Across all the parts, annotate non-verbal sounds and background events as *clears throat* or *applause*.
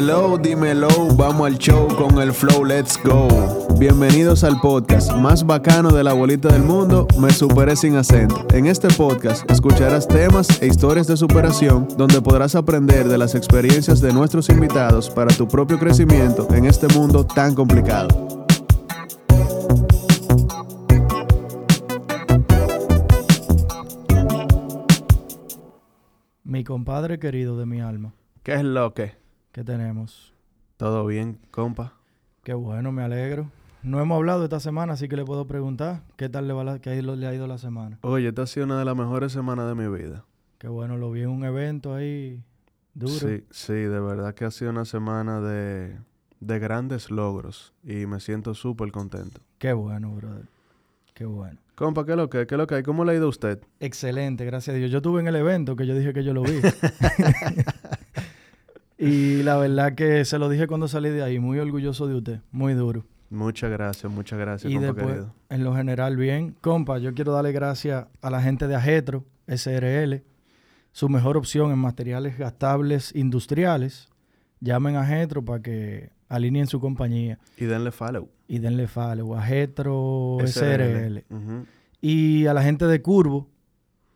Hello, dímelo, vamos al show con el flow, let's go. Bienvenidos al podcast más bacano de la bolita del mundo, Me Superé Sin Acento. En este podcast escucharás temas e historias de superación donde podrás aprender de las experiencias de nuestros invitados para tu propio crecimiento en este mundo tan complicado. Mi compadre querido de mi alma. ¿Qué es lo que? ¿Qué tenemos? ¿Todo bien, compa? Qué bueno, me alegro. No hemos hablado esta semana, así que le puedo preguntar qué tal le, va la, qué le ha ido la semana. Oye, esta ha sido una de las mejores semanas de mi vida. Qué bueno, lo vi en un evento ahí duro. Sí, sí, de verdad que ha sido una semana de, de grandes logros y me siento súper contento. Qué bueno, brother. Qué bueno. Compa, ¿qué es lo que, qué es lo que hay? ¿Cómo le ha ido a usted? Excelente, gracias a Dios. Yo estuve en el evento que yo dije que yo lo vi. *laughs* y la verdad que se lo dije cuando salí de ahí. Muy orgulloso de usted. Muy duro. Muchas gracias, muchas gracias, y compa después, querido. en lo general, bien. Compa, yo quiero darle gracias a la gente de Ajetro, SRL, su mejor opción en materiales gastables industriales. Llamen a Ajetro para que alineen su compañía Y denle follow. y denle follow a Ajetro SRL. Ujú. Y a la gente de Curvo,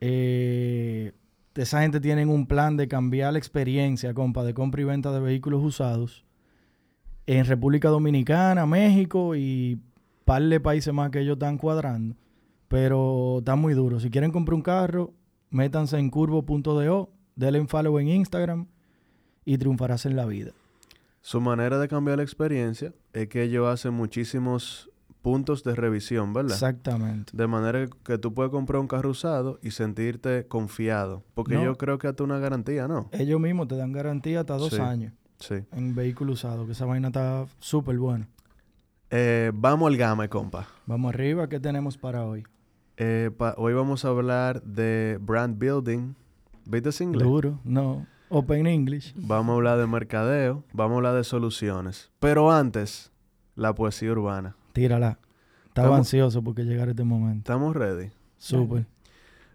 eh, esa gente tienen un plan de cambiar la experiencia, compa, de compra y venta de vehículos usados en República Dominicana, México y par de países más que ellos están cuadrando. Pero está muy duro. Si quieren comprar un carro, métanse en curvo.do, denle un follow en Instagram y triunfarás en la vida. Su manera de cambiar la experiencia es que ellos hacen muchísimos puntos de revisión, ¿verdad? Exactamente. De manera que tú puedes comprar un carro usado y sentirte confiado. Porque No. yo creo que hasta una garantía, ¿no? Ellos mismos te dan garantía hasta dos Sí. años Sí. en vehículo usado, que esa vaina está súper buena. Eh, vamos al game, compa. Vamos arriba, ¿qué tenemos para hoy? Eh, pa- hoy vamos a hablar de brand building. ¿Viste ese inglés? Duro, no. Open English. Vamos a hablar de mercadeo. Vamos a hablar de soluciones. Pero antes, la poesía urbana. Tírala. Estaba Estamos- ansioso porque llegara este momento. ¿Estamos ready? Súper.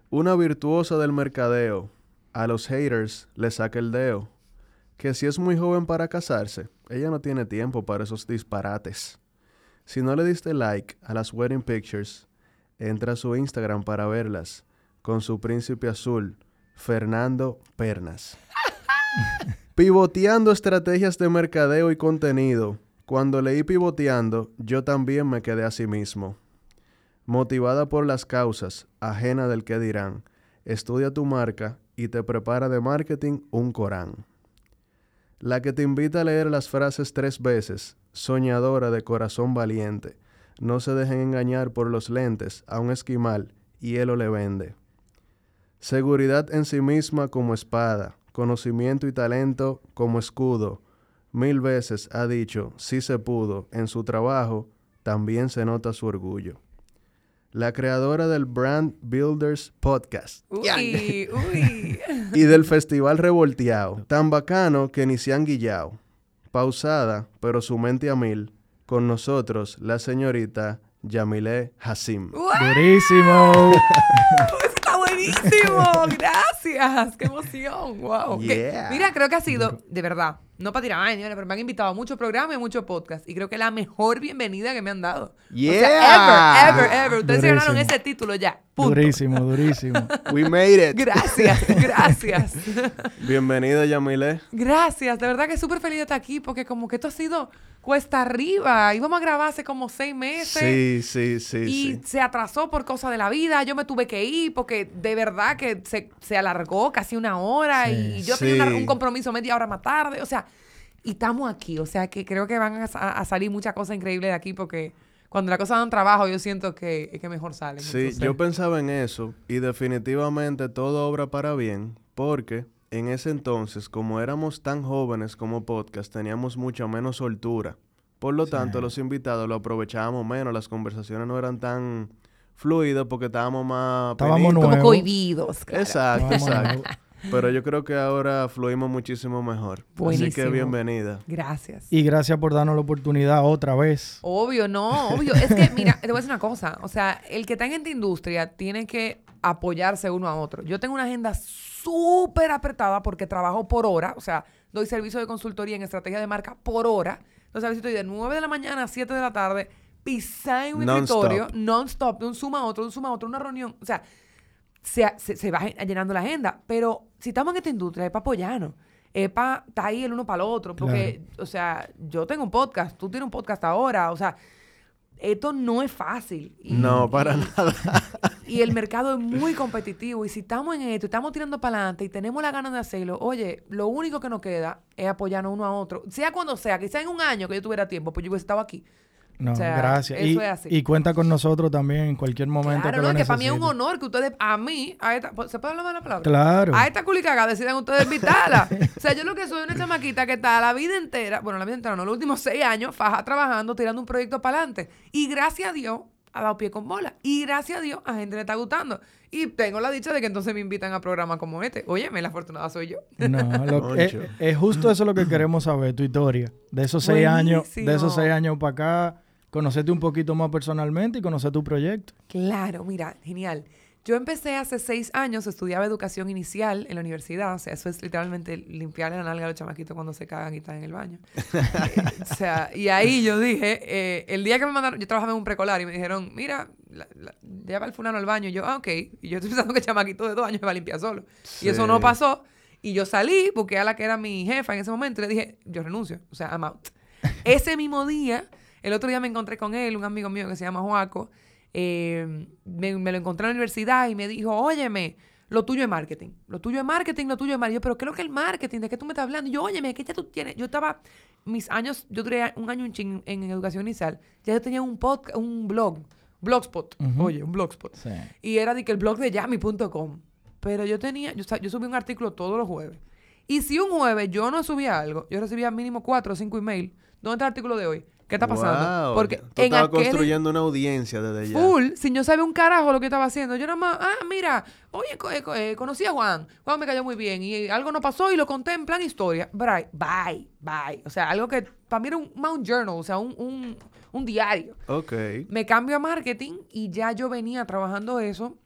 Una virtuosa del mercadeo. A los haters le saca el deo. Que si es muy joven para casarse, ella no tiene tiempo para esos disparates. Si no le diste like a las wedding pictures, entra a su Instagram para verlas. Con su príncipe azul, Fernando Pernas. *laughs* Pivoteando estrategias de mercadeo y contenido. Cuando leí pivoteando, yo también me quedé a sí mismo. Motivada por las causas, ajena del que dirán, estudia tu marca y te prepara de marketing un Corán. La que te invita a leer las frases tres veces, soñadora de corazón valiente, no se dejen engañar por los lentes a un esquimal y él lo le vende. Seguridad en sí misma como espada, conocimiento y talento como escudo. Mil veces ha dicho, si se pudo, en su trabajo también se nota su orgullo. La creadora del Brand Builders Podcast Uy, uy. *laughs* y del Festival Revolteado, tan bacano que ni se han guillado. Pausada, pero su mente a mil, con nosotros la señorita Yamile Hassim. ¡Wow! Durísimo. *laughs* Eso está buenísimo. Gracias. Qué emoción. Wow. Que- mira, creo que ha sido, de verdad, no para tirar años, pero me han invitado a muchos programas y muchos podcasts. Y creo que es la mejor bienvenida que me han dado. O Yeah. sea, ever, ever, ever. Ustedes se ganaron ese título ya. Punto. durísimo, durísimo. *laughs* We made it. Gracias, *laughs* gracias. Bienvenida Yamile. Gracias, de verdad que súper feliz de estar aquí porque como que esto ha sido cuesta arriba. Íbamos a grabar hace como seis meses. Sí, sí, sí, y sí. se atrasó por cosas de la vida. Yo me tuve que ir porque de verdad que se, se alargó casi una hora Sí. y yo tenía una- Sí. un compromiso media hora más tarde. O sea, y estamos aquí. O sea, que creo que van a, sa- a salir muchas cosas increíbles de aquí porque cuando las cosas dan trabajo yo siento que es que mejor salen. Sí, Entonces, yo pensaba en eso y definitivamente todo obra para bien porque en ese entonces, como éramos tan jóvenes como podcast, teníamos mucha menos soltura. Por lo tanto, los invitados lo aprovechábamos menos, las conversaciones no eran tan fluidas porque estábamos más... Estábamos penitos. como cohibidos. claro. Exacto, exacto. nuevo. Pero yo creo que ahora fluimos muchísimo mejor. Así que Buenísimo. bienvenida. Gracias. Y gracias por darnos la oportunidad otra vez. Obvio, no, obvio. Es que, mira, te voy a decir una cosa. O sea, el que está en esta industria tiene que apoyarse uno a otro. Yo tengo una agenda súper apretada porque trabajo por hora, o sea, doy servicio de consultoría en estrategia de marca por hora. Entonces, a veces estoy de 9 de la mañana a 7 de la tarde, pisada en un escritorio, non-stop, de un suma a otro, de un suma a otro, una reunión. O sea, se, se, se va llenando la agenda. Pero si estamos en esta industria, es para apoyarnos. Es para estar ahí el uno para el otro. Porque, o sea, yo tengo un podcast, tú tienes un podcast ahora. O sea, esto no es fácil. Y- No, para y- nada. y el mercado es muy competitivo. Y si estamos en esto, estamos tirando para adelante y tenemos la ganas de hacerlo, oye, lo único que nos queda es apoyarnos uno a otro. Sea cuando sea, quizá en un año que yo tuviera tiempo, pues yo hubiese estado aquí. No, O sea, gracias. eso Y, es así. y cuenta con nosotros también en cualquier momento Claro, que no, lo que para mí es un honor que ustedes, a mí, a esta, ¿se puede hablar la palabra? Claro. A esta culicaga decidan ustedes invitarla. *laughs* o sea, yo lo que soy una chamaquita que está la vida entera, bueno, la vida entera no, los últimos seis años, faja trabajando, tirando un proyecto para adelante. Y gracias a Dios ha dado pie con bola. Y gracias a Dios a gente le está gustando. Y tengo la dicha de que entonces me invitan a programas como este. Óyeme, la afortunada soy yo. No, lo- *laughs* es, Concho. es justo eso lo que queremos saber, tu historia. De esos seis años, de esos seis años para acá, conocerte un poquito más personalmente y conocer tu proyecto. Claro, mira, genial. Yo empecé hace seis años, estudiaba educación inicial en la universidad. O sea, eso es literalmente limpiarle la nalga a los chamaquitos cuando se cagan y están en el baño. *laughs* Eh, o sea, y ahí yo dije, eh, el día que me mandaron, yo trabajaba en un precolar y me dijeron, mira, la, la- lleva el fulano al baño. Y yo, ah, ok. Y yo *laughs* estoy pensando que el chamaquito de dos años me va a limpiar solo. Y eso no pasó. Y yo salí, busqué a la que era mi jefa en ese momento y le dije, yo renuncio. O sea, I'm out. *laughs* Ese mismo día, el otro día me encontré con él, un amigo mío que se llama Joaco. eh, me, me lo encontré en la universidad y me dijo, óyeme, lo tuyo es marketing. Lo tuyo es marketing, lo tuyo es marketing. Yo, pero ¿qué es lo que es el marketing? ¿De qué tú me estás hablando? Y yo, óyeme, ¿qué ya tú tienes? Yo estaba, mis años, yo duré un año ching en, educación inicial. Ya yo tenía un podcast, un blog, blogspot. Oye, un blogspot. Sí. Y era de que el blog de yami.com. Pero yo tenía, yo, yo subí un artículo todos los jueves. Y si un jueves yo no subía algo, yo recibía mínimo cuatro o cinco emails. ¿Dónde está el artículo de hoy? ¿Qué está pasando? Wow, Porque tú en estabas aquel construyendo una audiencia desde ya. full, sin yo sabía un carajo lo que estaba haciendo, yo nada más, ah, mira, oye, eh, co- eh, conocí a Juan, Juan me cayó muy bien y algo no pasó y lo conté en plan historia. Bye, bye, bye. O sea, algo que para mí era un Mount Journal, o sea, un, un, un diario. Ok. Me cambio a marketing y ya yo venía trabajando eso.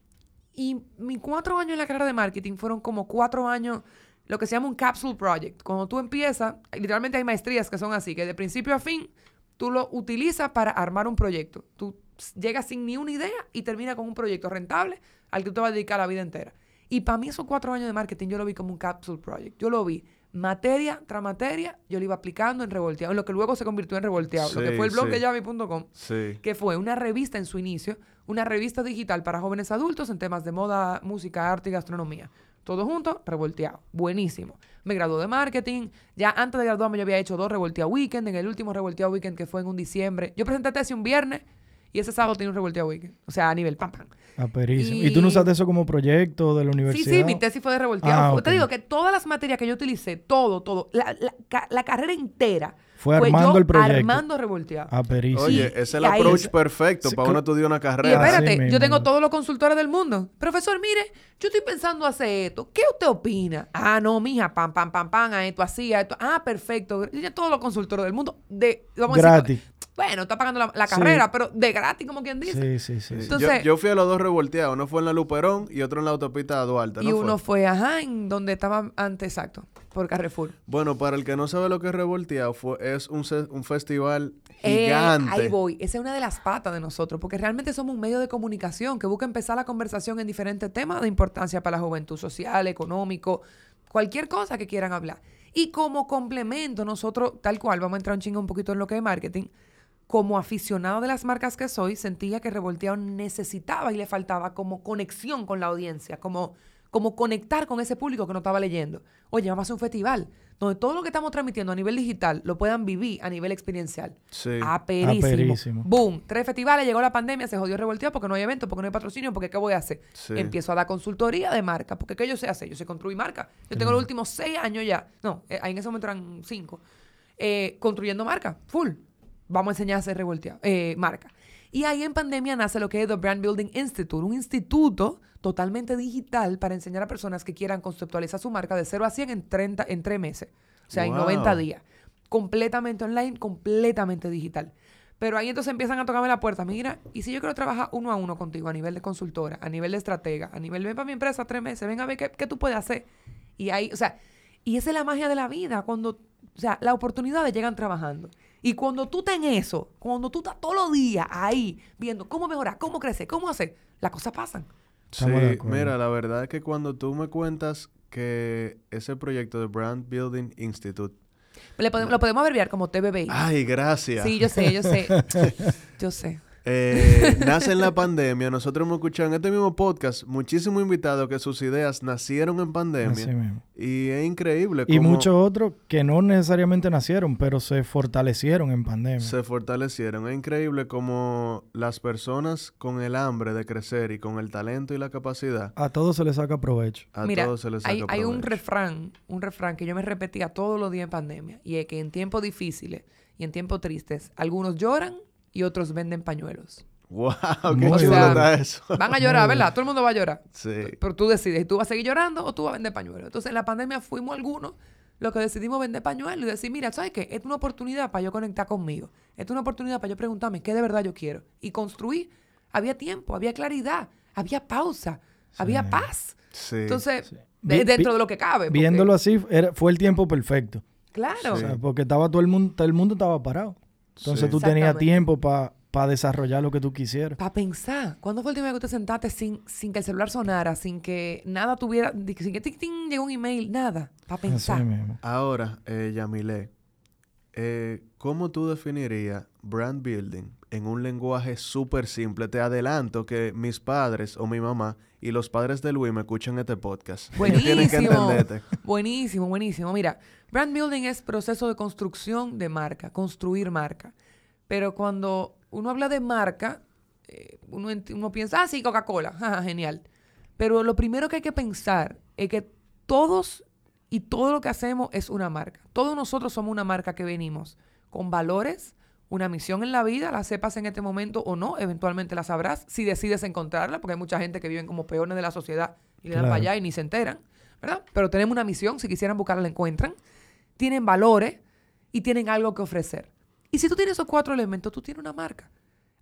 Y mis cuatro años en la carrera de marketing fueron como cuatro años, lo que se llama un capsule project. Cuando tú empiezas, literalmente hay maestrías que son así, que de principio a fin tú lo utilizas para armar un proyecto. Tú llegas sin ni una idea y terminas con un proyecto rentable al que tú te vas a dedicar la vida entera. Y para mí esos cuatro años de marketing yo lo vi como un capsule project. Yo lo vi materia tras materia, yo lo iba aplicando en revolteado, en lo que luego se convirtió en revolteado, lo que Sí, fue el blog sí. de Yavi.com Sí. que fue una revista en su inicio, una revista digital para jóvenes adultos en temas de moda, música, arte y gastronomía. Todo junto, revolteado. Buenísimo. Me gradué de marketing. Ya antes de graduarme yo había hecho dos revolteado weekend. En el último revolteado weekend que fue en un diciembre. Yo presenté tesis un viernes y ese sábado tenía un revolteado weekend. O sea, a nivel pam, pam. Aperísimo. Y- ¿Y, tú no usaste eso como proyecto de la Sí, universidad? sí, mi tesis fue de revolteado. Ah. Te digo que todas las materias que yo utilicé, todo, todo, la, la la carrera entera Fue armando yo el proyecto. armando revolteado. Aperísimo. Oye, Y- ese es el y approach perfecto Sí, para uno estudiar una Y carrera. Así espérate, yo tengo todos los consultores del mundo. Profesor, mire, yo estoy pensando hacer esto. ¿Qué usted opina? Ah, no, mija, pam, pam, pam, pam, a esto así, a esto. Ah, perfecto. Yo ya todos los consultores del mundo. De, vamos a decir, Gratis. Bueno, está pagando la, la Sí. carrera, pero de gratis, como quien dice. Sí, sí, sí. Entonces- yo, yo fui a los dos revolteados. Uno fue en la Luperón y otro en la autopista Duarte. ¿no y uno fue, ajá, en donde estaba antes, exacto, por Carrefour. Bueno, para el que no sabe lo que es revolteado, fue, es un, un festival Eh, gigante. ahí voy. Esa es una de las patas de nosotros, porque realmente somos un medio de comunicación que busca empezar la conversación en diferentes temas de importancia para la juventud social, económico, cualquier cosa que quieran hablar. Y como complemento, nosotros, tal cual, vamos a entrar un chingo un poquito en lo que es marketing, como aficionado de las marcas que soy, sentía que Revolteado necesitaba y le faltaba como conexión con la audiencia, como, como conectar con ese público que no estaba leyendo. Oye, vamos a hacer un festival donde todo lo que estamos transmitiendo a nivel digital lo puedan vivir a nivel experiencial. Sí. Aperísimo. Aperísimo. Boom. Tres festivales, llegó la pandemia, se jodió revolteado porque no hay eventos, porque no hay patrocinio, porque ¿qué voy a hacer? Sí. Empiezo a dar consultoría de marca, porque ¿qué yo sé hacer? Yo sé construir marca. Yo tengo los últimos seis años ya, no, eh, ahí en ese momento eran cinco, eh, construyendo marca, full. Vamos a enseñar a hacer revolteado, eh, marca. Y ahí en pandemia nace lo que es The Brand Building Institute, un instituto totalmente digital para enseñar a personas que quieran conceptualizar su marca de 0 a 100 en, 30, en 3 meses. O sea, en Wow. 90 días. Completamente online, completamente digital. Pero ahí entonces empiezan a tocarme la puerta. Mira, y si yo quiero trabajar uno a uno contigo a nivel de consultora, a nivel de estratega, a nivel, ven para mi empresa tres meses, ven a ver qué, qué tú puedes hacer. Y ahí, o sea, y esa es la magia de la vida, cuando, o sea, las oportunidades llegan trabajando. Y cuando tú estás en eso, cuando tú estás todos los días ahí viendo cómo mejorar, cómo crecer, cómo hacer, las cosas pasan. Sí, mira, la verdad es que cuando tú me cuentas que ese proyecto de Brand Building Institute... Le podemos- lo podemos abreviar como TBBI. ¡Ay, gracias! Sí, yo sé, yo sé. *laughs* yo sé. Eh, nace en la pandemia. Nosotros hemos escuchado en este mismo podcast muchísimos invitados que sus ideas nacieron en pandemia. Así mismo. Y es increíble Y cómo muchos otros que no necesariamente nacieron, pero se fortalecieron en pandemia. se fortalecieron. Es increíble cómo las personas con el hambre de crecer y con el talento y la capacidad, A todos se les saca provecho. a Mira, todos se les saca hay, hay un provecho. refrán, un refrán que yo me repetía todos los días en pandemia, y es que en tiempos difíciles y en tiempos tristes, algunos lloran y otros venden pañuelos. ¡Wow! ¡Qué chulo está eso! Van a llorar, ¿verdad? Todo el mundo va a llorar. Sí. Pero tú decides, ¿y tú vas a seguir llorando o tú vas a vender pañuelos? Entonces, en la pandemia fuimos algunos los que decidimos vender pañuelos y decir, mira, ¿sabes qué? Esta es una oportunidad para yo conectar conmigo. Esta es una oportunidad para yo preguntarme qué de verdad yo quiero. Y construir. Había tiempo, había claridad, había pausa, había paz. Sí. Entonces, Sí. de- Vi- dentro vi- de lo que cabe. porque- Viéndolo así, era- fue el tiempo perfecto. Claro. O sea, porque estaba todo el mundo, todo el mundo estaba parado. Entonces Sí. tú tenías tiempo para desarrollar lo que tú quisieras. Para pensar. ¿Cuándo fue el última vez que usted sentaste sin, sin que el celular sonara, sin que nada tuviera, sin que ting, ting, llegó un email, nada? Para Así pensar. mismo. Ahora, eh, Yamile, eh, ¿cómo tú definirías brand building en un lenguaje súper simple? Te adelanto que mis padres o mi mamá y los padres de Luis me escuchan este podcast. *laughs* Tienen que Buenísimo. entenderte. Buenísimo, buenísimo. Mira, brand building es proceso de construcción de marca, construir marca. Pero cuando uno habla de marca, eh, uno, uno piensa, ah, sí, Coca-Cola, *laughs* genial. Pero lo primero que hay que pensar es que todos y todo lo que hacemos es una marca. Todos nosotros somos una marca que venimos con valores, una misión en la vida, la sepas en este momento o no, eventualmente la sabrás si decides encontrarla, porque hay mucha gente que viven como peones de la sociedad y le dan para allá y ni se enteran, ¿verdad? Pero tenemos una misión, si quisieran buscarla la encuentran, tienen valores y tienen algo que ofrecer. Y si tú tienes esos cuatro elementos, tú tienes una marca.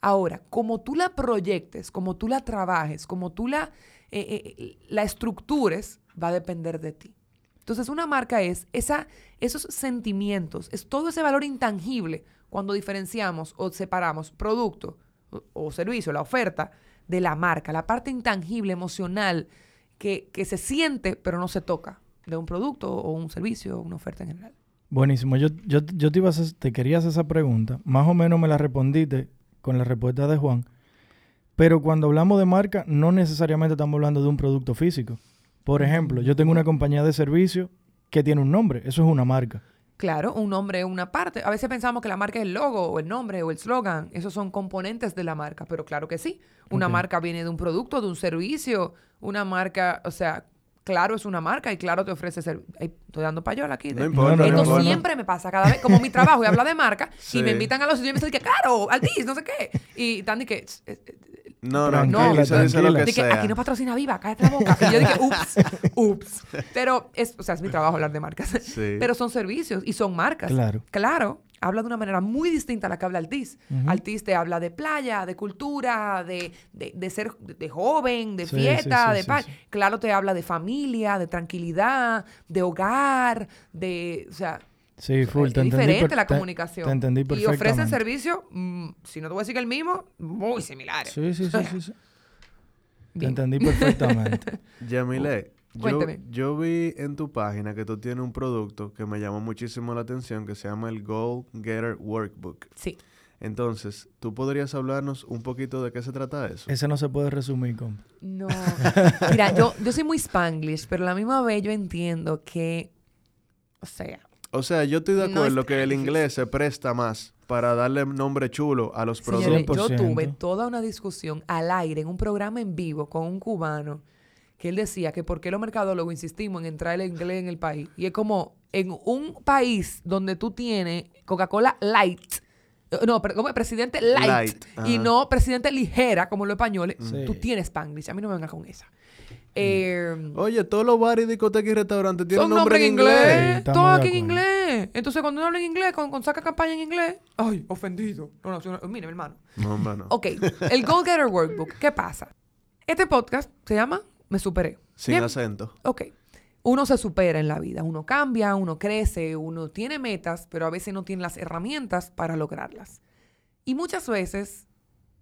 Ahora, como tú la proyectes, como tú la trabajes, como tú la, eh, eh, la estructures, va a depender de ti. Entonces, una marca es esa, esos sentimientos, es todo ese valor intangible cuando diferenciamos o separamos producto o, servicio, la oferta, de la marca, la parte intangible, emocional, que, que se siente pero no se toca de un producto o un servicio o una oferta en general. Buenísimo. Yo, yo, yo te, iba a hacer- te quería hacer esa pregunta. Más o menos me la respondiste con la respuesta de Juan. Pero cuando hablamos de marca, no necesariamente estamos hablando de un producto físico. Por ejemplo, yo tengo una compañía de servicio que tiene un nombre. Eso es una marca. Claro, un nombre es una parte. A veces pensamos que la marca es el logo o el nombre o el slogan. Esos son componentes de la marca, pero claro que sí. Una marca viene de un producto, de un servicio. Una marca, o sea, claro es una marca y claro te ofrece servicio. Estoy dando payola aquí. No importa, Esto no siempre me pasa cada vez, como mi trabajo y habla de marca, Sí. *laughs* y me invitan a los sitios y me dicen que claro, Altis, no sé qué. Y Tandy que, eh, eh, No, no, Tranquila, aquí se dice lo tranquila. que de que sea. aquí no patrocina Viva, cállate la boca. Y yo dije, ups, *laughs* ups. Pero es, o sea, es mi trabajo hablar de marcas. Sí. Pero son servicios y son marcas. Claro. Claro, habla de una manera muy distinta a la que habla Altiz. Altiz te habla de playa, de cultura, de, de, de ser de, joven, de Sí, fiesta, sí, sí, de sí, paz. sí. Claro te habla de familia, de tranquilidad, de hogar, de, o sea, Sí, full. es Te entendí diferente la te- comunicación. Te entendí y perfectamente. ofrecen servicios, mm, si no te voy a decir que el mismo, muy similares. Sí, sí, sí, sí. sí. *laughs* Te entendí perfectamente. *laughs* Yamile, yo, yo vi en tu página que tú tienes un producto que me llamó muchísimo la atención que se llama el Goal Getter Workbook. Sí. Entonces, ¿tú podrías hablarnos un poquito de qué se trata eso? Ese no se puede resumir, compa. No. *laughs* Mira, yo, yo soy muy spanglish, pero a la misma vez yo entiendo que, o sea, O sea, yo estoy de No acuerdo es que el inglés se presta más para darle nombre chulo a los señores, productos. yo 100%. tuve toda una discusión al aire en un programa en vivo con un cubano que él decía que por qué los mercadólogos insistimos en entrar el inglés en el país. Y es como en un país donde tú tienes Coca-Cola Light, eh, no, pero como presidente Light, Light, y no presidente ligera como los españoles, Sí. tú tienes Spanglish. A mí no me vengas con esa. Eh, Oye, todos los bares, discotecas y restaurantes tienen son nombre nombres en inglés. Sí, Todo aquí en inglés. Entonces, cuando uno habla en inglés, con, con saca campaña en inglés, ay, ofendido. No, no, no, mire, mi hermano. No, hombre, no. Ok, el Goal Getter Workbook. ¿Qué pasa? Este podcast se llama Me Superé. Sin Bien. acento. Ok. Uno se supera en la vida, uno cambia, uno crece, uno tiene metas, pero a veces no tiene las herramientas para lograrlas. Y muchas veces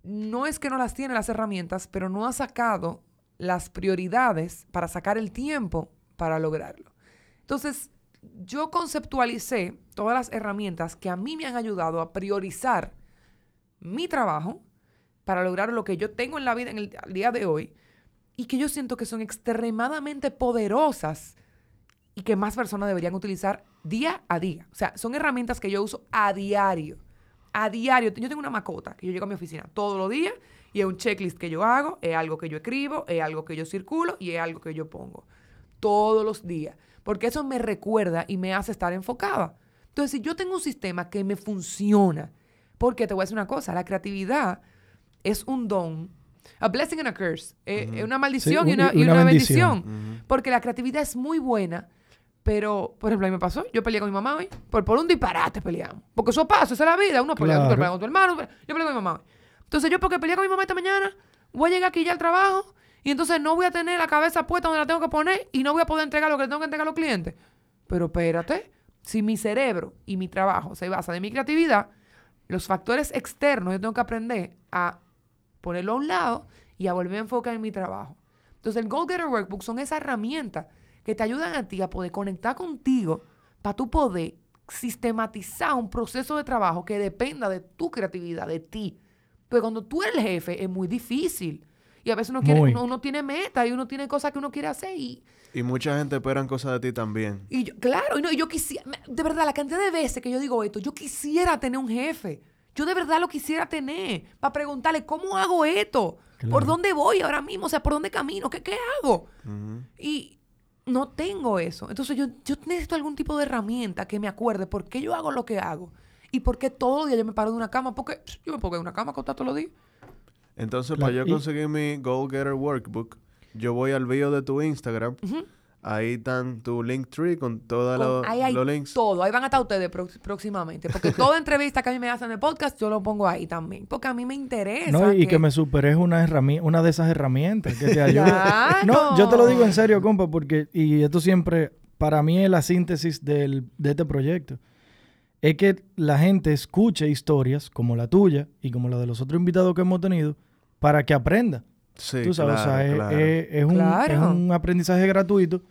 no es que no las tiene las herramientas, pero no ha sacado las prioridades para sacar el tiempo para lograrlo. Entonces, yo conceptualicé todas las herramientas que a mí me han ayudado a priorizar mi trabajo para lograr lo que yo tengo en la vida en el día de hoy y que yo siento que son extremadamente poderosas y que más personas deberían utilizar día a día. O sea, son herramientas que yo uso a diario. A diario. Yo tengo una macota que yo llego a mi oficina todos los días y es un checklist que yo hago, es algo que yo escribo, es algo que yo circulo y es algo que yo pongo. Todos los días. Porque eso me recuerda y me hace estar enfocada. Entonces, si yo tengo un sistema que me funciona, porque te voy a decir una cosa, la creatividad es un don. A blessing and a curse. Es una maldición Sí, y, una, un- y una una bendición. bendición. Porque la creatividad es muy buena, pero, por ejemplo, a mí me pasó, yo peleé con mi mamá hoy, por, por un disparate peleamos. Porque eso pasa, esa es la vida, uno pelea, Claro. con tu hermano, yo peleé con mi mamá hoy. Entonces yo porque peleé con mi mamá esta mañana, voy a llegar aquí ya al trabajo y entonces no voy a tener la cabeza puesta donde la tengo que poner y no voy a poder entregar lo que tengo que entregar a los clientes. Pero espérate, si mi cerebro y mi trabajo se basa de mi creatividad, los factores externos yo tengo que aprender a ponerlo a un lado y a volver a enfocar en mi trabajo. Entonces, el Goal Getter Workbook son esas herramientas que te ayudan a ti a poder conectar contigo para tú poder sistematizar un proceso de trabajo que dependa de tu creatividad, de ti. Porque cuando tú eres el jefe es muy difícil. Y a veces uno, quiere, uno, uno tiene metas y uno tiene cosas que uno quiere hacer y, Y mucha gente esperan cosas de ti también. y yo, claro, y no, y yo quisiera, de verdad, la cantidad de veces que yo digo esto, yo quisiera tener un jefe. Yo de verdad lo quisiera tener para preguntarle, ¿cómo hago esto? ¿Por dónde voy ahora mismo? O sea, ¿por dónde camino? ¿Qué, qué hago? Y no tengo eso. Entonces yo, yo necesito algún tipo de herramienta que me acuerde por qué yo hago lo que hago. Y por qué todos los días yo me paro de una cama. Porque yo me pongo en una cama acostada todos los días. Entonces, Claro, para yo conseguir mi Goal Getter Workbook, yo voy al bio de tu Instagram. Ahí están tu link tree con todos los, ahí hay los links. todo. Ahí van a estar ustedes próximamente. Porque toda *laughs* entrevista que a mí me hacen en el podcast, yo lo pongo ahí también. Porque a mí me interesa. No, y que me superé es una, una de esas herramientas que te ayuda. Claro. *laughs* No, yo te lo digo en serio, compa, porque, y esto siempre, para mí es la síntesis del- de este proyecto. Es que la gente escuche historias como la tuya y como la de los otros invitados que hemos tenido para que aprenda. Sí, tú sabes, claro, o sea, es, claro. es- es un, Claro. es un aprendizaje gratuito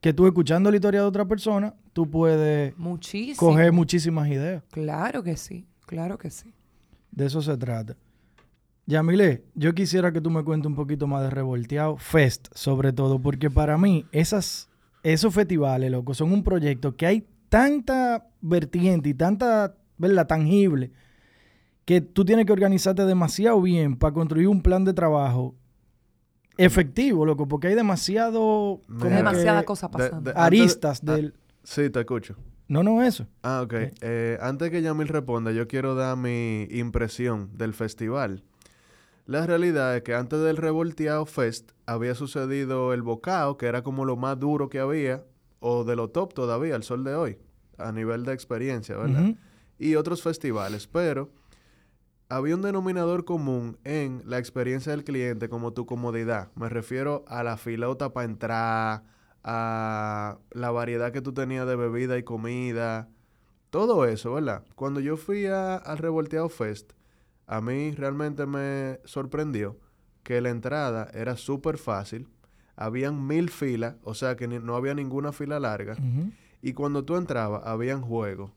que tú escuchando la historia de otra persona, tú puedes Muchísimo. coger muchísimas ideas. Claro que sí. Claro que sí. De eso se trata. Yamile, yo quisiera que tú me cuentes un poquito más de Revolteado Fest, sobre todo, porque para mí esas, esos festivales, loco, son un proyecto que hay tanta vertiente y tanta, ¿verdad?, tangible, que tú tienes que organizarte demasiado bien para construir un plan de trabajo efectivo, loco, porque hay demasiado... Como Demasiada que cosa pasando. de- Aristas antes- del... Sí, te escucho. No, no eso. Ah, ok. Eh, antes que Yamil responda, yo quiero dar mi impresión del festival. La realidad es que antes del Revolteado Fest había sucedido el Bocao, que era como lo más duro que había, o de lo top todavía, al sol de hoy, a nivel de experiencia, ¿verdad? Y otros festivales, pero había un denominador común en la experiencia del cliente como tu comodidad. Me refiero a la filota para entrar, a la variedad que tú tenías de bebida y comida, todo eso, ¿verdad? Cuando yo fui a- al Revolteado Fest, a mí realmente me sorprendió que la entrada era súper fácil, habían mil filas, o sea que ni- no había ninguna fila larga, y cuando tú entrabas, habían juegos,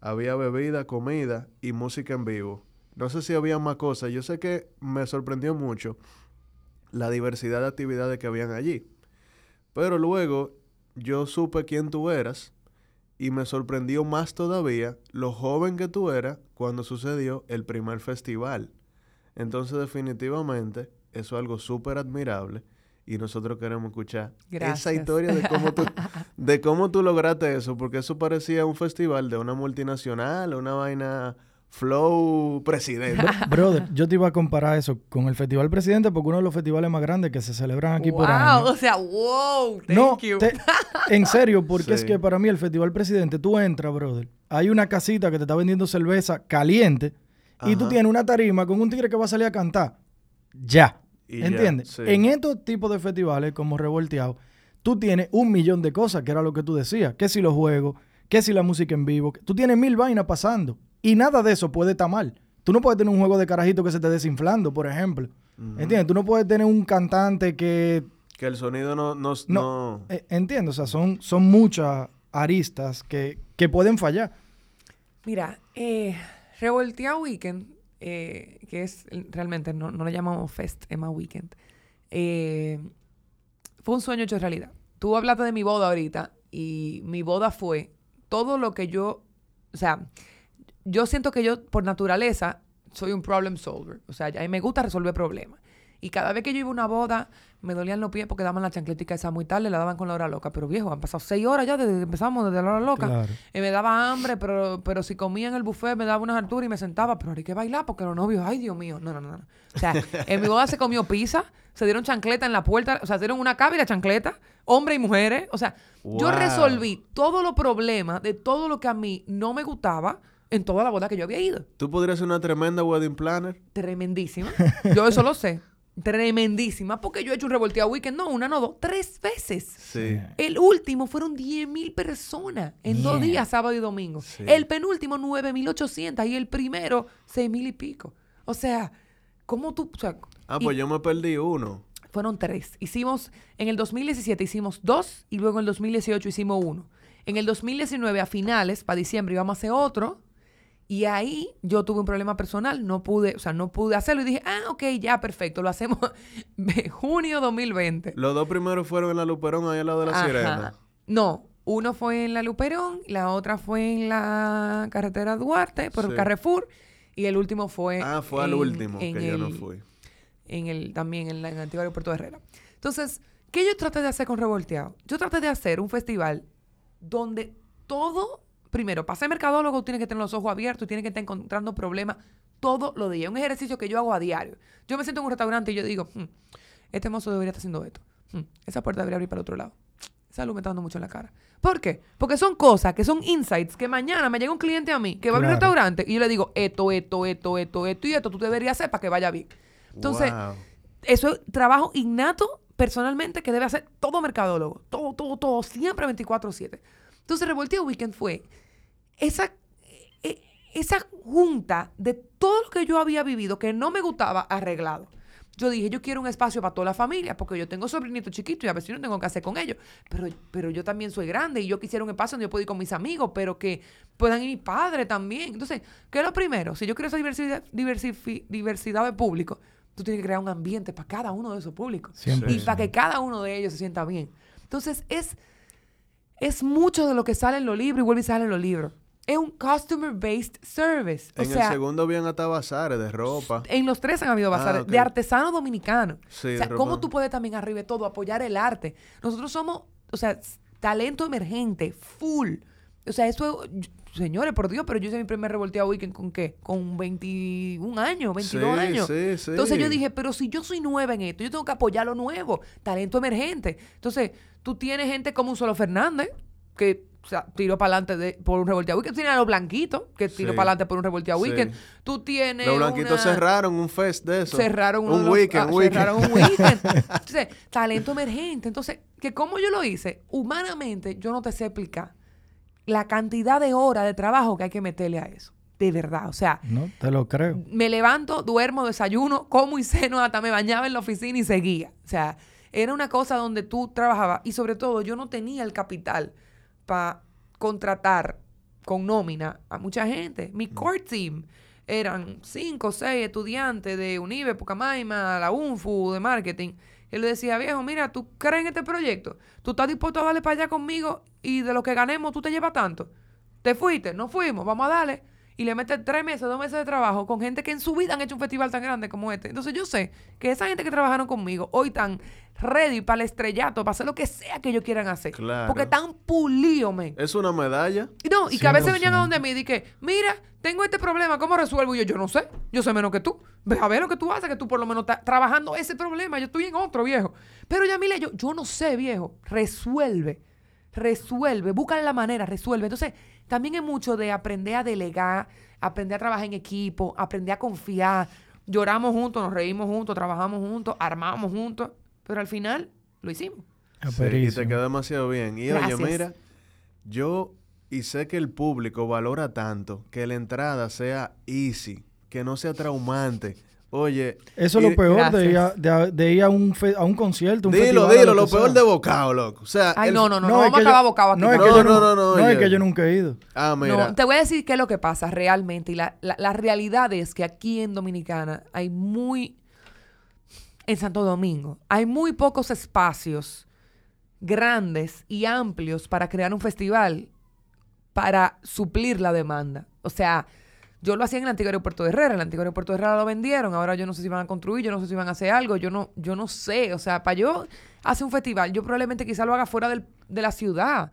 había bebida, comida y música en vivo. No sé si había más cosas. Yo sé que me sorprendió mucho la diversidad de actividades que habían allí. Pero luego yo supe quién tú eras y me sorprendió más todavía lo joven que tú eras cuando sucedió el primer festival. Entonces definitivamente eso es algo súper admirable y nosotros queremos escuchar esa historia de cómo tú *laughs* de cómo tú lograste eso, porque eso parecía un festival de una multinacional, una vaina flow presidente. *laughs* Brother, yo te iba a comparar eso con el Festival Presidente porque uno de los festivales más grandes que se celebran aquí por wow, año. o sea, wow, thank No, you. te- en serio, porque es que para mí el Festival Presidente, tú entras, brother, hay una casita que te está vendiendo cerveza caliente y tú tienes una tarima con un tigre que va a salir a cantar. Ya. Y ya, ¿Entiendes? sí. En estos tipos de festivales como Revolteado, tú tienes un millón de cosas, que era lo que tú decías. Que si los juegos, que si la música en vivo. Tú tienes mil vainas pasando. Y nada de eso puede estar mal. Tú no puedes tener un juego de carajito que se esté desinflando, por ejemplo. ¿Entiendes? Tú no puedes tener un cantante que Que el sonido no... no, no, no- eh, entiendo, o sea, son, son muchas aristas que, que pueden fallar. Mira, eh, Revolteado Weekend, eh, que es realmente, no, no le llamamos Fest, es más Weekend, eh, fue un sueño hecho realidad. Tú hablaste de mi boda ahorita y mi boda fue todo lo que yo, o sea, yo siento que yo por naturaleza soy un problem solver, o sea, a mí me gusta resolver problemas. Y cada vez que yo iba a una boda, me dolían los pies porque daban la chancletica esa muy tarde, la daban con la hora loca. Pero viejo, han pasado seis horas ya desde que empezamos, desde la hora loca. Claro. Y me daba hambre, pero, pero si comía en el buffet me daba unas alturas y me sentaba, pero hay que bailar porque los novios, ay Dios mío, no, no, no. no. O sea, *laughs* en mi boda se comió pizza, se dieron chancleta en la puerta, o sea, se dieron una cava y la chancleta, hombres y mujeres. O sea, yo resolví todos los problemas de todo lo que a mí no me gustaba en toda la boda que yo había ido. Tú podrías ser una tremenda wedding planner. Tremendísima. Yo eso lo sé. Tremendísima. Porque yo he hecho un revolteado weekend, no una, no dos, tres veces. Sí. El último fueron 10 mil personas en dos días, sábado y domingo. Sí. El penúltimo, 9 mil 800 y el primero, 6 mil y pico. O sea, ¿cómo tú...? O sea, Ah, y pues yo me perdí uno. fueron tres. Hicimos, en el 2017 hicimos dos y luego en el 2018 hicimos uno. En el 2019, a finales, para diciembre, íbamos a hacer otro. Y ahí yo tuve un problema personal, no pude, o sea, no pude hacerlo y dije, ah, ok, ya, perfecto, lo hacemos *laughs* junio 2020. Los dos primeros fueron en la Luperón, ahí al lado de la Ajá. sirena. No, uno fue en la Luperón, la otra fue en la carretera Duarte, por el. Carrefour, y el último fue... Ah, fue al último, en que yo no el- fui. en el, también en, la, en el antiguo aeropuerto de Herrera. Entonces, ¿qué yo traté de hacer con Revolteado? Yo traté de hacer un festival donde todo, primero, para ser mercadólogo tiene que tener los ojos abiertos y tiene que estar encontrando problemas todos los días. Un ejercicio que yo hago a diario. Yo me siento en un restaurante y yo digo, "Hmm, este mozo debería estar haciendo esto. Hmm, esa puerta debería abrir para el otro lado. Esa luz me está dando mucho en la cara. ¿Por qué? Porque son cosas que son insights que mañana me llega un cliente a mí que va a abrir un Claro. restaurante y yo le digo esto, esto, esto, esto, esto y esto tú deberías hacer para que vaya bien. Entonces, Wow. eso es trabajo innato personalmente que debe hacer todo mercadólogo. Todo, todo, todo. Siempre 24-7. Entonces, Revolteo Weekend fue esa, e- esa junta de todo lo que yo había vivido que no me gustaba arreglado. Yo dije, yo quiero un espacio para toda la familia, porque yo tengo sobrinitos chiquitos y a veces yo no tengo que hacer con ellos. Pero, pero yo también soy grande y yo quisiera un espacio donde yo pueda ir con mis amigos, pero que puedan ir mis padres también. Entonces, ¿qué es lo primero? Si yo quiero esa diversidad, diversidad de público, tú tienes que crear un ambiente para cada uno de esos públicos. Siempre. Y para que cada uno de ellos se sienta bien. Entonces, es, es mucho de lo que sale en los libros y vuelve y sale en los libros. Es un customer-based service. O En sea, el segundo habían hasta bazares de ropa. en los tres han habido bazares Ah, ok. de artesanos dominicanos. Sí, o sea, ¿cómo tú puedes también arriba de todo apoyar el arte? Nosotros somos, o sea, talento emergente, full. O sea, eso, es- señores, por Dios, pero yo hice mi primer revolteado weekend con qué? Con 21 años, 22 Sí, años. sí, sí. Entonces yo dije, pero si yo soy nueva en esto, yo tengo que apoyar lo nuevo, talento emergente. Entonces, tú tienes gente como un Solo Fernández, que o sea, tiró para adelante por un revolteado weekend. Tú tienes a los blanquitos, que tiró Sí. para adelante por un revolteado Sí. weekend. Tú tienes. Los blanquitos una- cerraron un fest de eso. cerraron un los- weekend, ah, un weekend. cerraron un weekend. *laughs* Entonces, talento emergente. Entonces, que como yo lo hice, humanamente yo no te sé explicar la cantidad de horas de trabajo que hay que meterle a eso. De verdad, o sea, No, te lo creo. me levanto, duermo, desayuno, como y ceno, hasta me bañaba en la oficina y seguía. O sea, era una cosa donde tú trabajabas y sobre todo yo no tenía el capital para contratar con nómina a mucha gente. Mi core team eran cinco o seis estudiantes de Unive, Pucamaima, la UNFU, de marketing. Él le decía, viejo, mira, ¿tú crees en este proyecto? ¿Tú estás dispuesto a darle para allá conmigo y de lo que ganemos tú te llevas tanto? ¿Te fuiste? No fuimos, vamos a darle. Y le metes tres meses, dos meses de trabajo con gente que en su vida han hecho un festival tan grande como este. Entonces yo sé que esa gente que trabajaron conmigo hoy están ready para el estrellato, para hacer lo que sea que ellos quieran hacer. Claro. Porque están pulidos, men. Es una medalla. Y No, y que a veces venían a 100%. donde mí y que, mira, tengo este problema, ¿cómo resuelvo? Y yo, yo no sé, yo sé menos que tú. Ve a ver lo que tú haces, que tú por lo menos estás trabajando ese problema, yo estoy en otro, viejo. Pero ya, mire, yo, yo no sé, viejo, resuelve, resuelve, busca la manera, resuelve. Entonces, también es mucho de aprender a delegar, aprender a trabajar en equipo, aprender a confiar. Lloramos juntos, nos reímos juntos, trabajamos juntos, armamos juntos, pero al final lo hicimos. Ah, Sí, y te quedó demasiado bien. Y Gracias. oye, mira, yo y sé que el público valora tanto que la entrada sea easy, que no sea traumante. Oye, Eso es lo peor de ir, a, de, de ir a un, fe- a un concierto, un Dilo, festival, dilo, lo peor de bocado, loco. O sea, Ay, el- no, no, no, no, vamos a acabar bocado aquí. No, es No, que yo no, no, no, no, no, es que yo nunca he ido. Ah, mira. No, te voy a decir qué es lo que pasa realmente. Y la, la- la realidad es que aquí en Dominicana hay muy. En Santo Domingo, hay muy pocos espacios grandes y amplios para crear un festival para suplir la demanda. O sea, yo lo hacía en el antiguo aeropuerto de Herrera. El antiguo aeropuerto de Herrera lo vendieron. Ahora yo no sé si van a construir, yo no sé si van a hacer algo. Yo no, yo no sé. O sea, para yo hacer un festival, yo probablemente quizá lo haga fuera de la ciudad.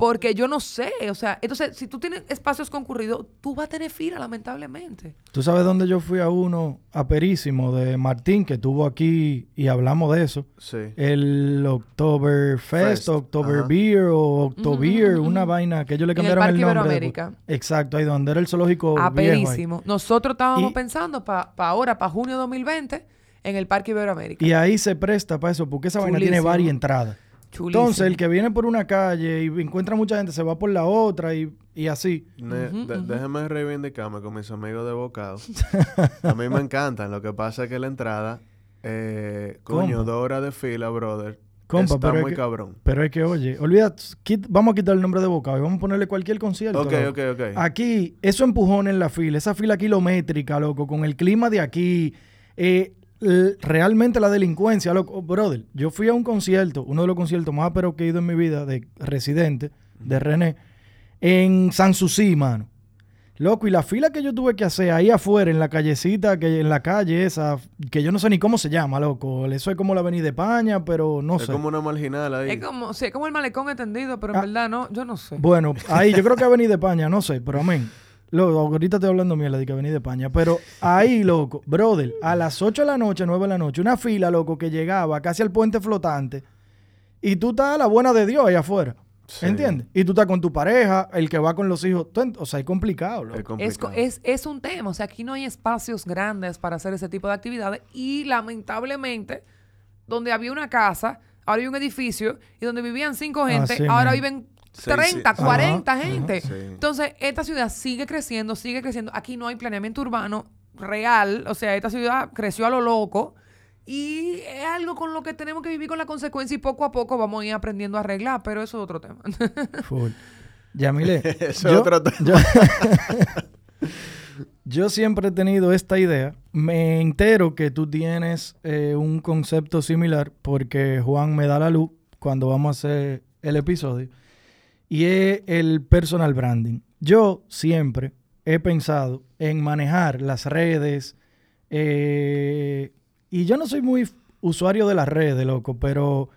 Porque yo no sé, o sea, entonces si tú tienes espacios concurridos, tú vas a tener fila, lamentablemente. ¿Tú sabes dónde yo fui a uno aperísimo de Martín, que estuvo aquí y hablamos de eso? Sí. El Oktoberfest, Fest, October ajá. Beer o Octobeer, una vaina que ellos le En el cambiaron el, Parque nombre. Iberoamérica. Exacto, ahí donde era el zoológico. Pedísimo. Nosotros estábamos Y- pensando para ahora, para junio 2020, en el Parque Iberoamérica. Y ahí se presta para eso, porque esa vaina tiene varias entradas. Chulísimo. Entonces, el que viene por una calle y encuentra mucha gente se va por la otra y, y así. Ne- Ujú, de- ujú. Déjame reivindicarme con mis amigos de bocado. *laughs* a mí me encantan. Lo que pasa es que la entrada, eh, coño, dos horas de fila, brother. Compa, está pero es muy que- cabrón. Pero es que, oye, olvida, quit- vamos a quitar el nombre de Bocado y vamos a ponerle cualquier concierto. Ok, loco. ok, ok. Aquí, eso empujones en la fila, esa fila kilométrica, loco, con el clima de aquí, eh, realmente la delincuencia, loco. Brother, yo fui a un concierto, uno de los conciertos más pero que he ido en mi vida, de Residente, de René, en San Susi, mano. Loco, y la fila que yo tuve que hacer ahí afuera, en la callecita, que en la calle esa, que yo no sé ni cómo se llama, loco. Eso es como la Avenida España, pero no es sé. como una marginal ahí. Es como, sí, es como el malecón entendido, pero en Ah. verdad no, yo no sé. Bueno, ahí yo creo que *laughs* Avenida España, no sé, pero amén. Loco, ahorita estoy hablando mierda de que Avenida España, pero ahí, *laughs* loco, brother, a las 8 de la noche, 9 de la noche, una fila, loco, que llegaba casi al puente flotante y tú estás a la buena de Dios ahí afuera. Sí. ¿Entiendes? Y tú estás con tu pareja, el que va con los hijos. O sea, es complicado, loco. Es Es, co- complicado. es, es un tema, o sea, aquí no hay espacios grandes para hacer ese tipo de actividades y lamentablemente, donde había una casa, ahora hay un edificio y donde vivían cinco gente, ahora viven 30, sí. 40 Ajá, gente. Sí. Entonces, esta ciudad sigue creciendo, sigue creciendo. Aquí no hay planeamiento urbano real, o sea, esta ciudad creció a lo loco y es algo con lo que tenemos que vivir con la consecuencia y poco a poco vamos a ir aprendiendo a arreglar, pero eso es otro tema. *laughs* Full. Yamile, *laughs* Eso es yo, otro tema. yo- *laughs* yo siempre he tenido esta idea. Me entero que tú tienes eh, un concepto similar porque Juan me da la luz cuando vamos a hacer el episodio. Y es el personal branding. Yo siempre he pensado en manejar las redes. eh, y yo no soy muy usuario de las redes, loco, pero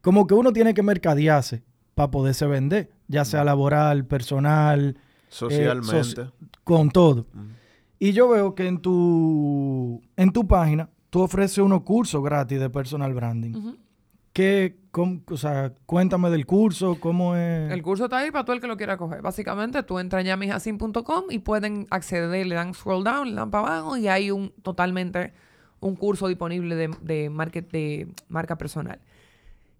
como que uno tiene que mercadearse para poderse vender, ya sea laboral, personal, Socialmente. soci- con todo. Y yo veo que en tu, en tu página tú ofreces unos cursos gratis de personal branding. ¿Qué, cómo- o sea, cuéntame del curso, cómo es. El curso está ahí para todo el que lo quiera coger. Básicamente, tú entras a yamihacin.com y pueden acceder, le dan scroll down, le dan para abajo y hay un totalmente un curso disponible de, de, market, de marca personal.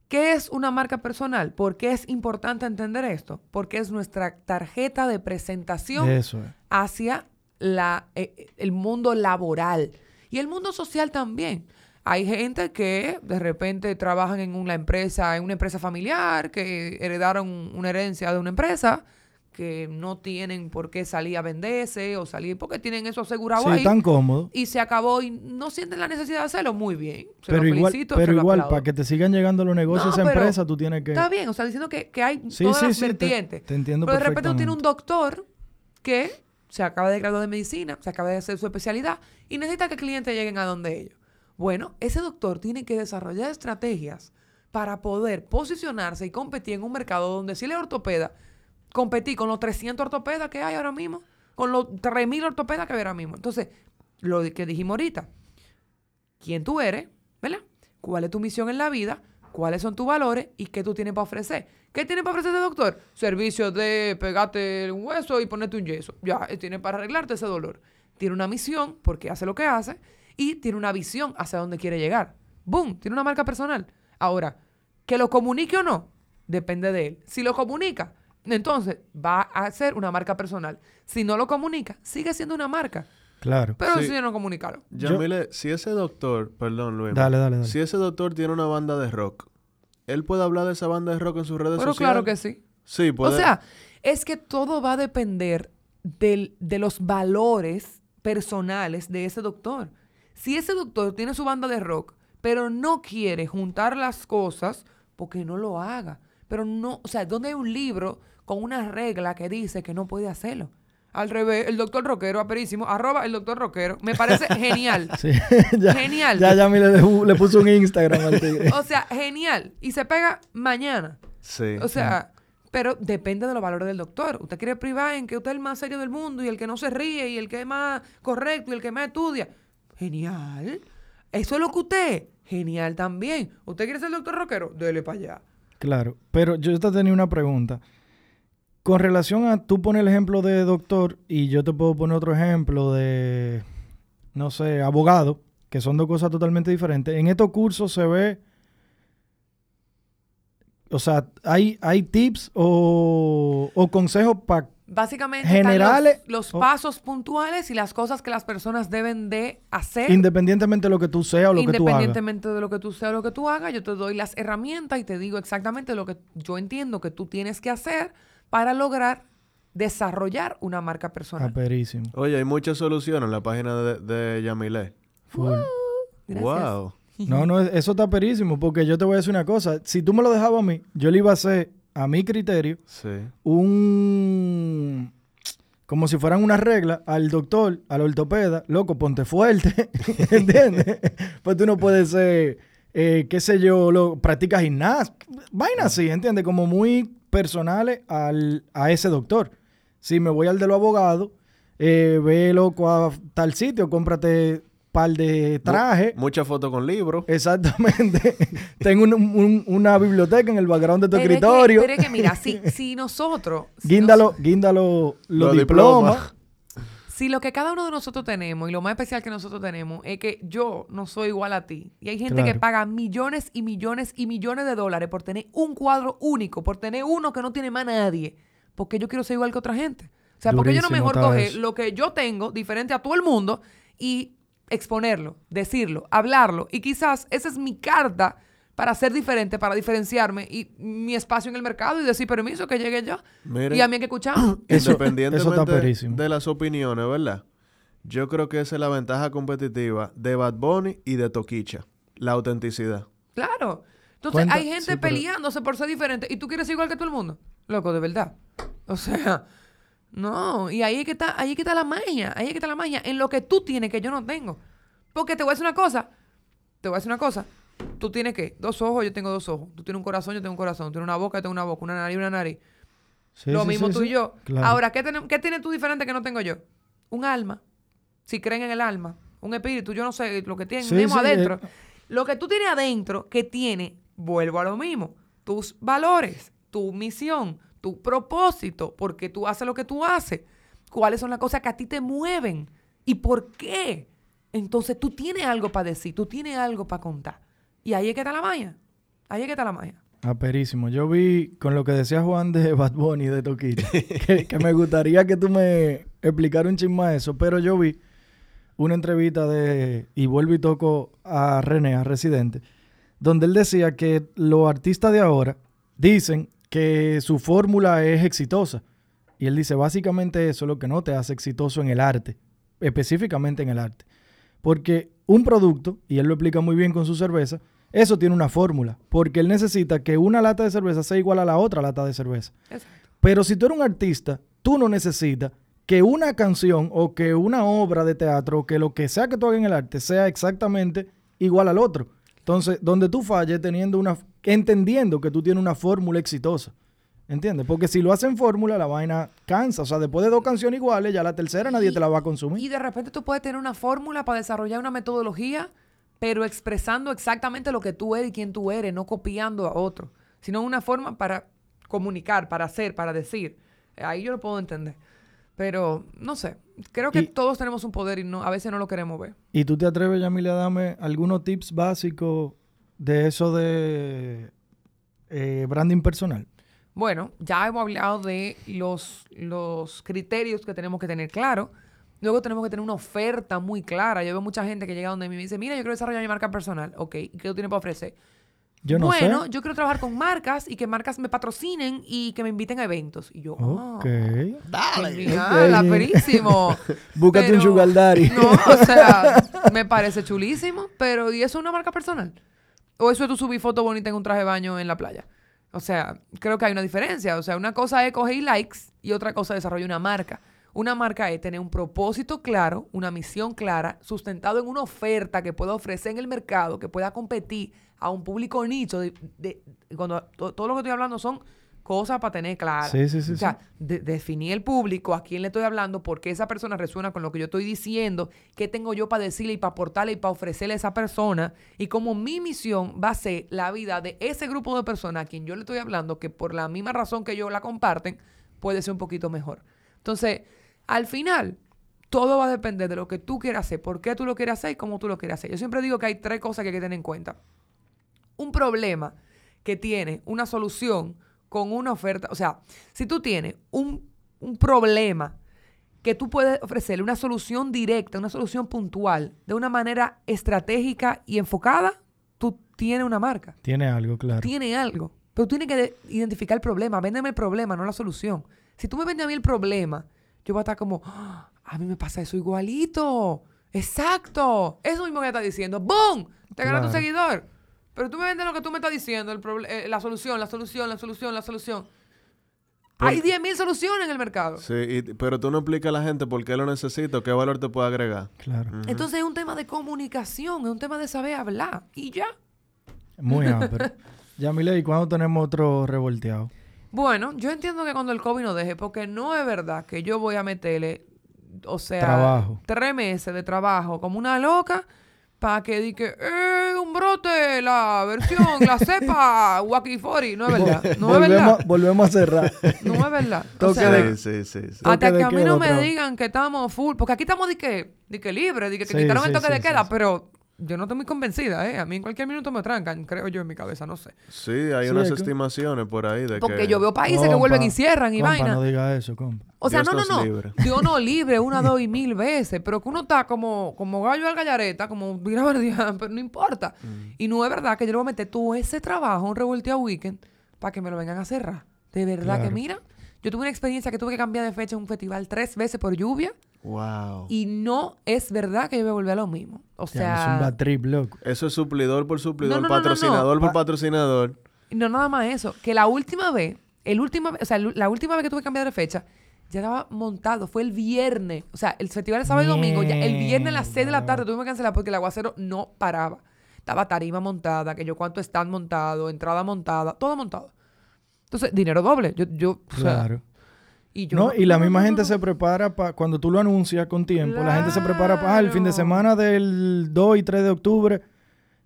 ¿Qué es una marca personal? ¿Por qué es importante entender esto? Porque es nuestra tarjeta de presentación Eso es. hacia la, eh, el mundo laboral y el mundo social también. Hay gente que de repente trabajan en una empresa, en una empresa familiar, que heredaron una herencia de una empresa, que no tienen por qué salir a venderse o salir porque tienen eso asegurado Sí, ahí. tan cómodo. Y se acabó y no sienten la necesidad de hacerlo. Muy bien. Se Pero lo igual, felicito, pero igual para que te sigan llegando los negocios No, a esa empresa, tú tienes que. Está bien, o sea, diciendo que, que hay Sí, todas sí, las te- vertientes. te entiendo Pero de repente tú tienes un doctor que se acaba de graduar de medicina, se acaba de hacer su especialidad y necesita que clientes lleguen a donde ellos. Bueno, ese doctor tiene que desarrollar estrategias para poder posicionarse y competir en un mercado donde si él es ortopeda, competir con los 300 ortopedas que hay ahora mismo, con los 3.000 ortopedas que hay ahora mismo. Entonces, lo que dijimos ahorita, quién tú eres, ¿verdad? ¿Cuál es tu misión en la vida? ¿Cuáles son tus valores? ¿Y qué tú tienes para ofrecer? ¿Qué tiene para ofrecer ese doctor? Servicios de pegarte un hueso y ponerte un yeso. Ya, tiene para arreglarte ese dolor. Tiene una misión porque hace lo que hace y tiene una visión hacia dónde quiere llegar. ¡Boom! Tiene una marca personal. Ahora, que lo comunique o no, depende de él. Si lo comunica, entonces va a ser una marca personal. Si no lo comunica, sigue siendo una marca. Claro. Pero Sí. decide no comunicarlo. Yamile, si ese doctor, perdón Luis, Dale, dale, dale. si ese doctor tiene una banda de rock, ¿él puede hablar de esa banda de rock en sus redes Pero sociales? claro que sí. Sí, puede. O sea, es que todo va a depender del- de los valores personales de ese doctor. Si ese doctor tiene su banda de rock, pero no quiere juntar las cosas, porque no lo haga. Pero no, o sea, ¿dónde hay un libro con una regla que dice que no puede hacerlo? Al revés, el doctor rockero, aperísimo, arroba el doctor rockero, me parece *laughs* genial. Sí, *laughs* ya, Genial. Ya, ya me le, dejó- le puso un Instagram al tigre. O sea, genial. Y se pega mañana. sí. O sea, pero depende de los valores del doctor. Usted quiere privar en que usted es el más serio del mundo y el que no se ríe y el que es más correcto y el que más estudia. Genial. Eso es lo que usted. Genial también. ¿Usted quiere ser doctor rockero? Dele para allá. Claro, pero yo te tenía una pregunta. Con relación a, tú pones el ejemplo de doctor y yo te puedo poner otro ejemplo de, no sé, abogado, que son dos cosas totalmente diferentes. En estos cursos se ve, o sea, hay, hay tips o, o consejos para... Básicamente Generales- están los, los oh. pasos puntuales y las cosas que las personas deben de hacer. Independientemente de lo que tú seas o lo que tú hagas. Independientemente de lo que tú seas o lo que tú hagas, yo te doy las herramientas y te digo exactamente lo que yo entiendo que tú tienes que hacer para lograr desarrollar una marca personal. Aperísimo. Oye, hay muchas soluciones en la página de, de Yamile. Full. Wow. *laughs* No, no, eso está perísimo, porque yo te voy a decir una cosa. Si tú me lo dejabas a mí, yo le iba a hacer, a mi criterio, Sí. un... Como si fueran una regla al doctor, al ortopeda, loco, ponte fuerte, *laughs* ¿entiendes? pues tú no puedes ser, eh, qué sé yo, lo, practica gimnasia, vaina así, ¿entiendes? Como muy personales al, a ese doctor. Si me voy al de los abogados, eh, ve loco a tal sitio, cómprate par de trajes. Muchas fotos con libros. Exactamente. *laughs* Tengo un- un- una biblioteca en el background de tu Pero es que- escritorio. pero es que, mira, si, *laughs* si nosotros... si Guíndalo, guíndalo los, diplomas. diplomas. Si lo que cada uno de nosotros tenemos y lo más especial que nosotros tenemos es que yo no soy igual a ti. Y hay gente que paga millones y millones y millones de dólares por tener un cuadro único, por tener uno que no tiene más nadie. Porque yo quiero ser igual que otra gente. O sea, porque yo no Durísimo mejor coger lo que yo tengo, diferente a todo el mundo, y exponerlo, decirlo, hablarlo. Y quizás esa es mi carta para ser diferente, para diferenciarme y mi espacio en el mercado y decir permiso que llegue yo. Miren. Y a mí hay que escuchar. *clears throat* Eso- Independientemente eso de las opiniones, ¿verdad? Yo creo que esa es la ventaja competitiva de Bad Bunny y de Toquicha. La autenticidad. Claro. Entonces Cuenta- hay gente sí, pero- peleándose por ser diferente y tú quieres ser igual que todo el mundo. Loco, de verdad. O sea, no. Y ahí es que está, ahí es que está la magia. Ahí es que está la magia. En lo que tú tienes que yo no tengo. Porque te voy a decir una cosa. Te voy a decir una cosa. Tú tienes que dos ojos, yo tengo dos ojos. Tú tienes un corazón, yo tengo un corazón. Tú tienes una boca, yo tengo una boca. Una nariz, una nariz. Sí, lo sí, mismo sí, tú y yo. Claro. Ahora, ¿qué, ¿qué tienes tú diferente que no tengo yo? Un alma. Si creen en el alma. Un espíritu. Yo no sé lo que tenemos sí, adentro. eh. Lo que tú tienes adentro, que tiene, vuelvo a lo mismo. Tus valores, tu misión, tu propósito. Porque tú haces lo que tú haces. ¿Cuáles son las cosas que a ti te mueven? ¿Y por qué? Entonces tú tienes algo para decir. Tú tienes algo para contar. Y ahí es que está la magia. Ahí es que está la magia. Aperísimo. Yo vi con lo que decía Juan de *laughs* Bad Bunny de Toquita, que, que me gustaría que tú me explicara un chisme más eso, pero yo vi una entrevista de, y vuelvo y toco a René, a Residente, donde él decía que los artistas de ahora dicen que su fórmula es exitosa. Y él dice, básicamente eso es lo que no te hace exitoso en el arte, específicamente en el arte. Porque un producto, y él lo explica muy bien con su cerveza, eso tiene una fórmula. Porque él necesita que una lata de cerveza sea igual a la otra lata de cerveza. Exacto. Pero si tú eres un artista, tú no necesitas que una canción o que una obra de teatro o que lo que sea que tú hagas en el arte sea exactamente igual al otro. Entonces, donde tú falles teniendo una, entendiendo que tú tienes una fórmula exitosa. ¿Entiendes? Porque si lo hacen fórmula, la vaina cansa. O sea, después de dos canciones iguales, ya la tercera nadie Y- te la va a consumir. Y de repente tú puedes tener una fórmula para desarrollar una metodología, pero expresando exactamente lo que tú eres y quién tú eres, no copiando a otro, sino una forma para comunicar, para hacer, para decir. Ahí yo lo puedo entender. Pero, no sé, creo que Y- todos tenemos un poder y no, a veces no lo queremos ver. ¿Y tú te atreves, Yamile, a darme algunos tips básicos de eso de eh, branding personal? Bueno, ya hemos hablado de los, los criterios que tenemos que tener claro. Luego tenemos que tener una oferta muy clara. Yo veo mucha gente que llega donde mí y me dice, mira, yo quiero desarrollar mi marca personal. Ok, ¿y qué tú tienes para ofrecer? Yo no bueno, sé. yo quiero trabajar con marcas y que marcas me patrocinen y que me inviten a eventos. Y yo, ah, Ok. genial, Ok. *laughs* aperísimo. *laughs* Búscate un sugar daddy. No, o sea, *laughs* me parece chulísimo, pero ¿y eso es una marca personal? ¿O eso es tú subir foto bonita en un traje de baño en la playa? O sea, creo que hay una diferencia. O sea, una cosa es coger likes y otra cosa es desarrollar una marca. Una marca es tener un propósito claro, una misión clara, sustentado en una oferta que pueda ofrecer en el mercado, que pueda competir a un público nicho. De, de- cuando to- todo lo que estoy hablando son cosas para tener claras. Sí, sí, sí, O sea, de- definir el público, a quién le estoy hablando, por qué esa persona resuena con lo que yo estoy diciendo, qué tengo yo para decirle y para aportarle y para ofrecerle a esa persona. Y como mi misión va a ser la vida de ese grupo de personas a quien yo le estoy hablando, que por la misma razón que yo la comparten, puede ser un poquito mejor. Entonces, al final, todo va a depender de lo que tú quieras hacer, por qué tú lo quieres hacer y cómo tú lo quieres hacer. Yo siempre digo que hay tres cosas que hay que tener en cuenta un problema que tiene una solución con una oferta, o sea, si tú tienes un, un problema que tú puedes ofrecerle una solución directa, una solución puntual, de una manera estratégica y enfocada, tú tienes una marca, Tiene algo, claro. tiene algo. Pero tú tienes que de- identificar el problema, véndeme el problema, no la solución. Si tú me vendes a mí el problema, yo voy a estar como, "Ah, a mí me pasa eso igualito. Exacto. Eso mismo que estás diciendo. ¡Boom! Te un Claro. seguidor. Pero tú me vendes lo que tú me estás diciendo, el eh, la solución, la solución, la solución, la solución. Por- Hay 10.000 soluciones en el mercado. Sí, y- pero tú no explicas a la gente por qué lo necesita o qué valor te puede agregar. Claro. Entonces es un tema de comunicación, es un tema de saber hablar. Y ya. Muy áspero. Yamile, ¿y cuándo tenemos otro revolteado? Bueno, yo entiendo que cuando el COVID no deje, porque no es verdad que yo voy a meterle, o sea, Trabajo. tres meses de trabajo como una loca para que diga, ¡eh, un brote! La versión, la *laughs* cepa, Wacky 40. No es verdad, no es verdad, volvemos a cerrar. no es verdad. *laughs* O Toque sea, de- Sí, sí, sí. hasta que a mí no me digan que estamos full, porque aquí estamos de que, de que libre, de que, que Sí, quitaron el toque sí, de sí, queda, sí. pero yo no estoy muy convencida, ¿eh? A mí en cualquier minuto me trancan, creo yo en mi cabeza, no sé. Sí, hay Sí, unas es que- estimaciones por ahí de Porque que... yo veo países que vuelven y cierran y compa, vaina. no diga eso, compa. O sea, Dios no, no, no. libre. Dios no *laughs* libre una, dos y mil veces. Pero que uno está como, como gallo al gallareta, como mira, *laughs* verdad, pero no importa. Mm. Y no es verdad que yo le voy a meter todo ese trabajo, un revolteado weekend, para que me lo vengan a cerrar. De verdad que mira, yo tuve una experiencia que tuve que cambiar de fecha en un festival tres veces por lluvia. Wow. Y no es verdad que yo voy a volver a lo mismo. O Ya, es un sea, bad trip, loco. Eso es suplidor por suplidor, No, no, no, no, no. patrocinador por Pa- patrocinador. no nada más eso. Que la última vez, el última, o sea, la última vez que tuve que cambiar de fecha, ya estaba montado. Fue el viernes. O sea, el festival es sábado y domingo. Ya, el viernes a las 6 de la tarde tuve que cancelar porque el aguacero no paraba. Estaba tarima montada, que yo cuánto están montado, entrada montada, todo montado. Entonces, dinero doble. Yo, yo, o sea, Claro. Y yo No, y la misma no, gente no. se prepara para, cuando tú lo anuncias con tiempo, la gente se prepara para, ah, el fin de semana del 2 y 3 de octubre,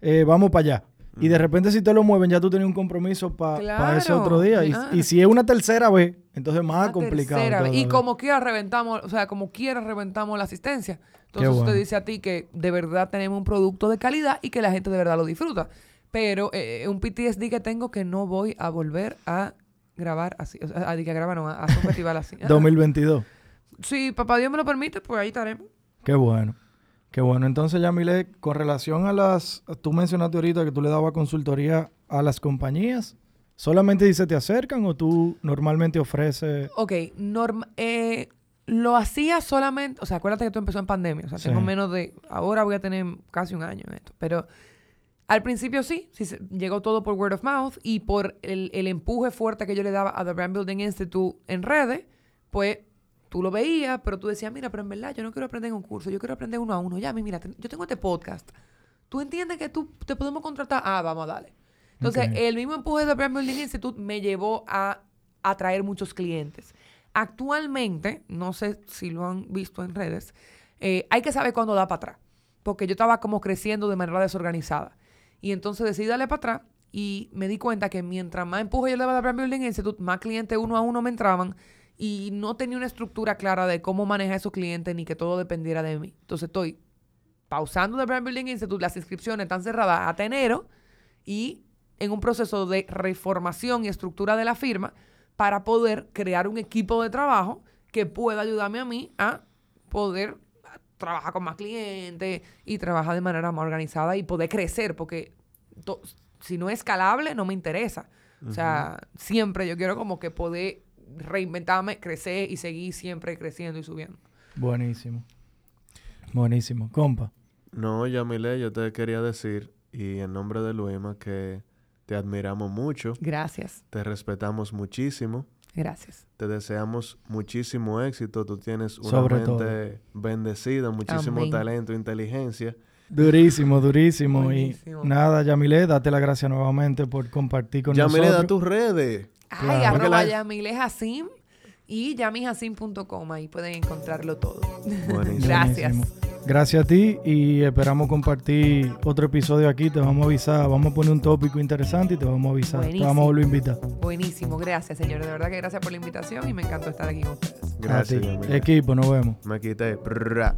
eh, vamos para allá. Y de repente si te lo mueven, ya tú tienes un compromiso para ese Claro, otro día. Y, si es una tercera vez, entonces más Una complicado. tercera. Y como quiera reventamos, o sea, como quiera reventamos la asistencia. Entonces bueno. usted dice a ti que de verdad tenemos un producto de calidad y que la gente de verdad lo disfruta. Pero eh, un PTSD que tengo que no voy a volver a grabar así. O sea, a, que grabar no, a hacer un *laughs* festival así. Ah. 2022. Si papá Dios me lo permite, pues ahí estaremos. Qué bueno. Qué bueno. Entonces, Yamile, con relación a las... Tú mencionaste ahorita que tú le dabas consultoría a las compañías. ¿Solamente se te acercan o tú normalmente ofreces... Ok, norma- eh, lo hacía solamente, o sea, acuérdate que esto empezó en pandemia, o sea, Sí. tengo menos de, ahora voy a tener casi un año en esto, pero al principio sí, sí se- llegó todo por word of mouth y por el, el empuje fuerte que yo le daba a The Brand Building Institute en redes, pues tú lo veías, pero tú decías, mira, pero en verdad yo no quiero aprender en un curso, yo quiero aprender uno a uno. Ya, mira, yo tengo este podcast, ¿Tú entiendes que tú te podemos contratar? Ah, vamos a darle. Entonces, el mismo empuje de Brand Building Institute me llevó a atraer muchos clientes. Actualmente, no sé si lo han visto en redes, eh, hay que saber cuándo da para atrás. Porque yo estaba como creciendo de manera desorganizada. Y entonces decidí darle para atrás y me di cuenta que mientras más empuje yo le daba a Brand Building Institute, más clientes uno a uno me entraban y no tenía una estructura clara de cómo manejar esos clientes ni que todo dependiera de mí. Entonces estoy pausando de Brand Building Institute, las inscripciones están cerradas hasta enero y en un proceso de reformación y estructura de la firma para poder crear un equipo de trabajo que pueda ayudarme a mí a poder trabajar con más clientes y trabajar de manera más organizada y poder crecer, porque to- si no es escalable, no me interesa. O sea, siempre yo quiero como que poder reinventarme, crecer y seguir siempre creciendo y subiendo. Buenísimo. Buenísimo. Compa. No, Yamile, yo te quería decir, y en nombre de Luima, que te admiramos mucho, Gracias, te respetamos muchísimo, gracias. te deseamos muchísimo éxito, tú tienes una Sobre mente bendecida, muchísimo Amén. talento, inteligencia. Durísimo, durísimo. Buenísimo. Y nada, Yamile, date las gracias nuevamente por compartir con Yamile, nosotros. da tus redes. Ay, Claro. Arroba la- Yamile Jacim y yamijacim.com. Ahí pueden encontrarlo todo. Buenísimo. *laughs* Gracias. Buenísimo. Gracias a ti y esperamos compartir otro episodio aquí. Te vamos a avisar, vamos a poner un tópico interesante y te vamos a avisar. Te Buenísimo. vamos a volver a invitar. Buenísimo, gracias, señores. De verdad que gracias por la invitación y me encantó estar aquí con ustedes. Gracias, a ti. Yamile. Equipo, nos vemos. Me quité. Prrra.